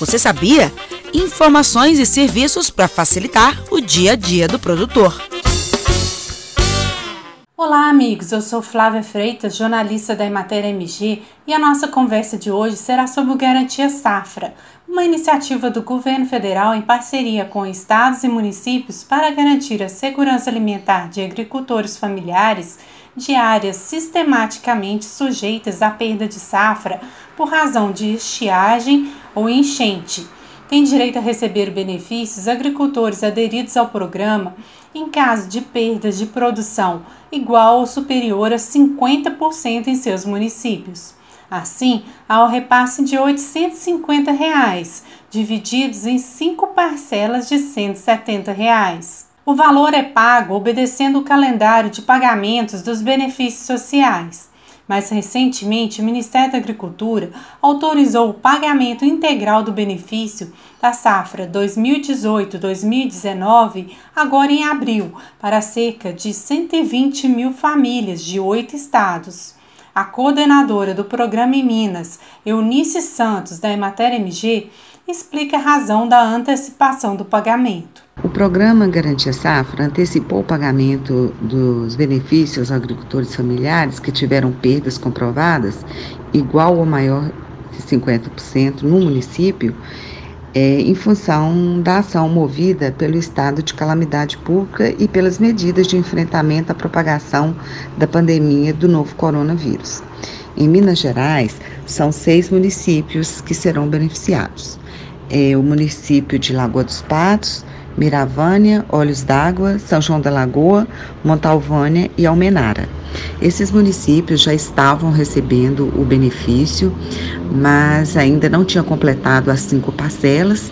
Você sabia? Informações e serviços para facilitar o dia a dia do produtor. Olá, amigos. Eu sou Flávia Freitas, jornalista da Emater MG, e a nossa conversa de hoje será sobre o Garantia Safra, uma iniciativa do governo federal em parceria com estados e municípios para garantir a segurança alimentar de agricultores familiares de áreas sistematicamente sujeitas à perda de safra por razão de estiagem ou enchente. Tem direito a receber benefícios agricultores aderidos ao programa em caso de perdas de produção igual ou superior a 50% em seus municípios. Assim, há o repasse de 850 reais, divididos em cinco parcelas de 170 reais. O valor é pago obedecendo o calendário de pagamentos dos benefícios sociais. Mais recentemente, o Ministério da Agricultura autorizou o pagamento integral do benefício da safra 2018-2019, agora em abril, para cerca de 120 mil famílias de oito estados. A coordenadora do programa em Minas, Eunice Santos, da Emater MG, explica a razão da antecipação do pagamento. O programa Garantia Safra antecipou o pagamento dos benefícios aos agricultores familiares que tiveram perdas comprovadas igual ou maior de 50% no município, é, em função da ação movida pelo estado de calamidade pública e pelas medidas de enfrentamento à propagação da pandemia do novo coronavírus. Em Minas Gerais, são seis municípios que serão beneficiados. É o município de Lagoa dos Patos, Miravânia, Olhos d'Água, São João da Lagoa, Montalvânia e Almenara. Esses municípios já estavam recebendo o benefício, mas ainda não tinham completado as cinco parcelas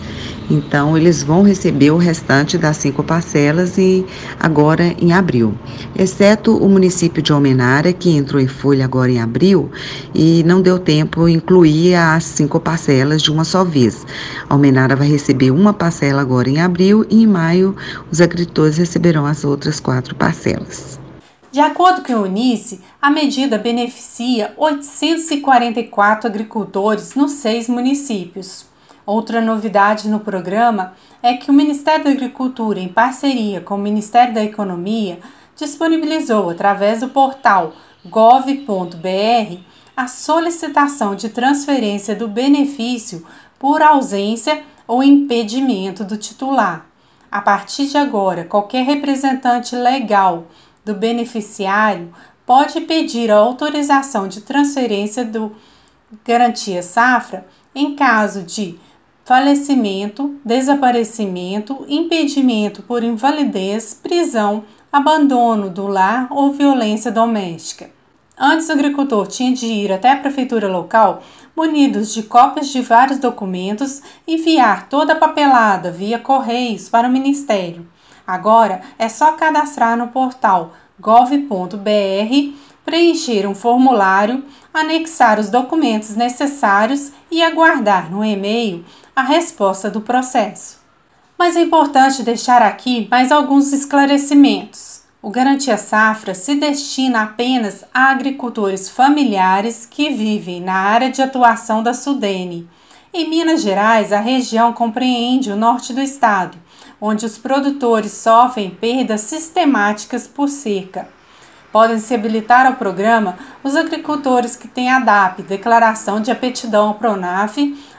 então, eles vão receber o restante das cinco parcelas e agora em abril, exceto o município de Almenara, que entrou em folha agora em abril e não deu tempo incluir as cinco parcelas de uma só vez. Almenara vai receber uma parcela agora em abril e em maio os agricultores receberão as outras quatro parcelas. De acordo com o Unice, a medida beneficia 844 agricultores nos seis municípios. Outra novidade no programa é que o Ministério da Agricultura, em parceria com o Ministério da Economia, disponibilizou através do portal gov.br a solicitação de transferência do benefício por ausência ou impedimento do titular. A partir de agora, qualquer representante legal do beneficiário pode pedir a autorização de transferência do Garantia Safra em caso de falecimento, desaparecimento, impedimento por invalidez, prisão, abandono do lar ou violência doméstica. Antes, o agricultor tinha de ir até a prefeitura local munidos de cópias de vários documentos enviar toda a papelada via correios para o ministério. Agora é só cadastrar no portal gov.br, preencher um formulário, anexar os documentos necessários e aguardar no e-mail a resposta do processo. Mas é importante deixar aqui mais alguns esclarecimentos. O Garantia Safra se destina apenas a agricultores familiares que vivem na área de atuação da Sudene. Em Minas Gerais, a região compreende o norte do estado, onde os produtores sofrem perdas sistemáticas por seca. Podem se habilitar ao programa os agricultores que têm a DAP, Declaração de Aptidão ao Pronaf,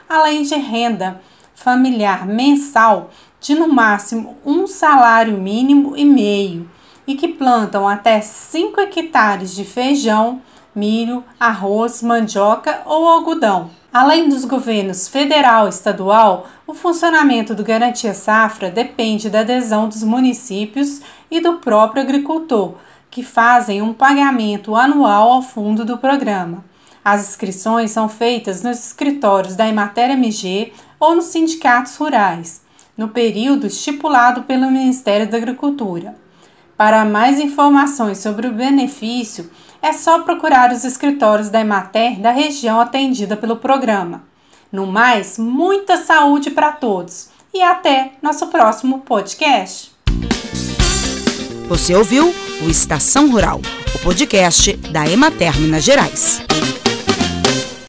além de renda familiar mensal de no máximo um salário mínimo e meio e que plantam até 5 hectares de feijão, milho, arroz, mandioca ou algodão. Além dos governos federal e estadual, o funcionamento do Garantia Safra depende da adesão dos municípios e do próprio agricultor, que fazem um pagamento anual ao fundo do programa. As inscrições são feitas nos escritórios da Emater MG ou nos sindicatos rurais, no período estipulado pelo Ministério da Agricultura. Para mais informações sobre o benefício, é só procurar os escritórios da Emater da região atendida pelo programa. No mais, muita saúde para todos e até nosso próximo podcast. Você ouviu o Estação Rural, o podcast da Emater Minas Gerais.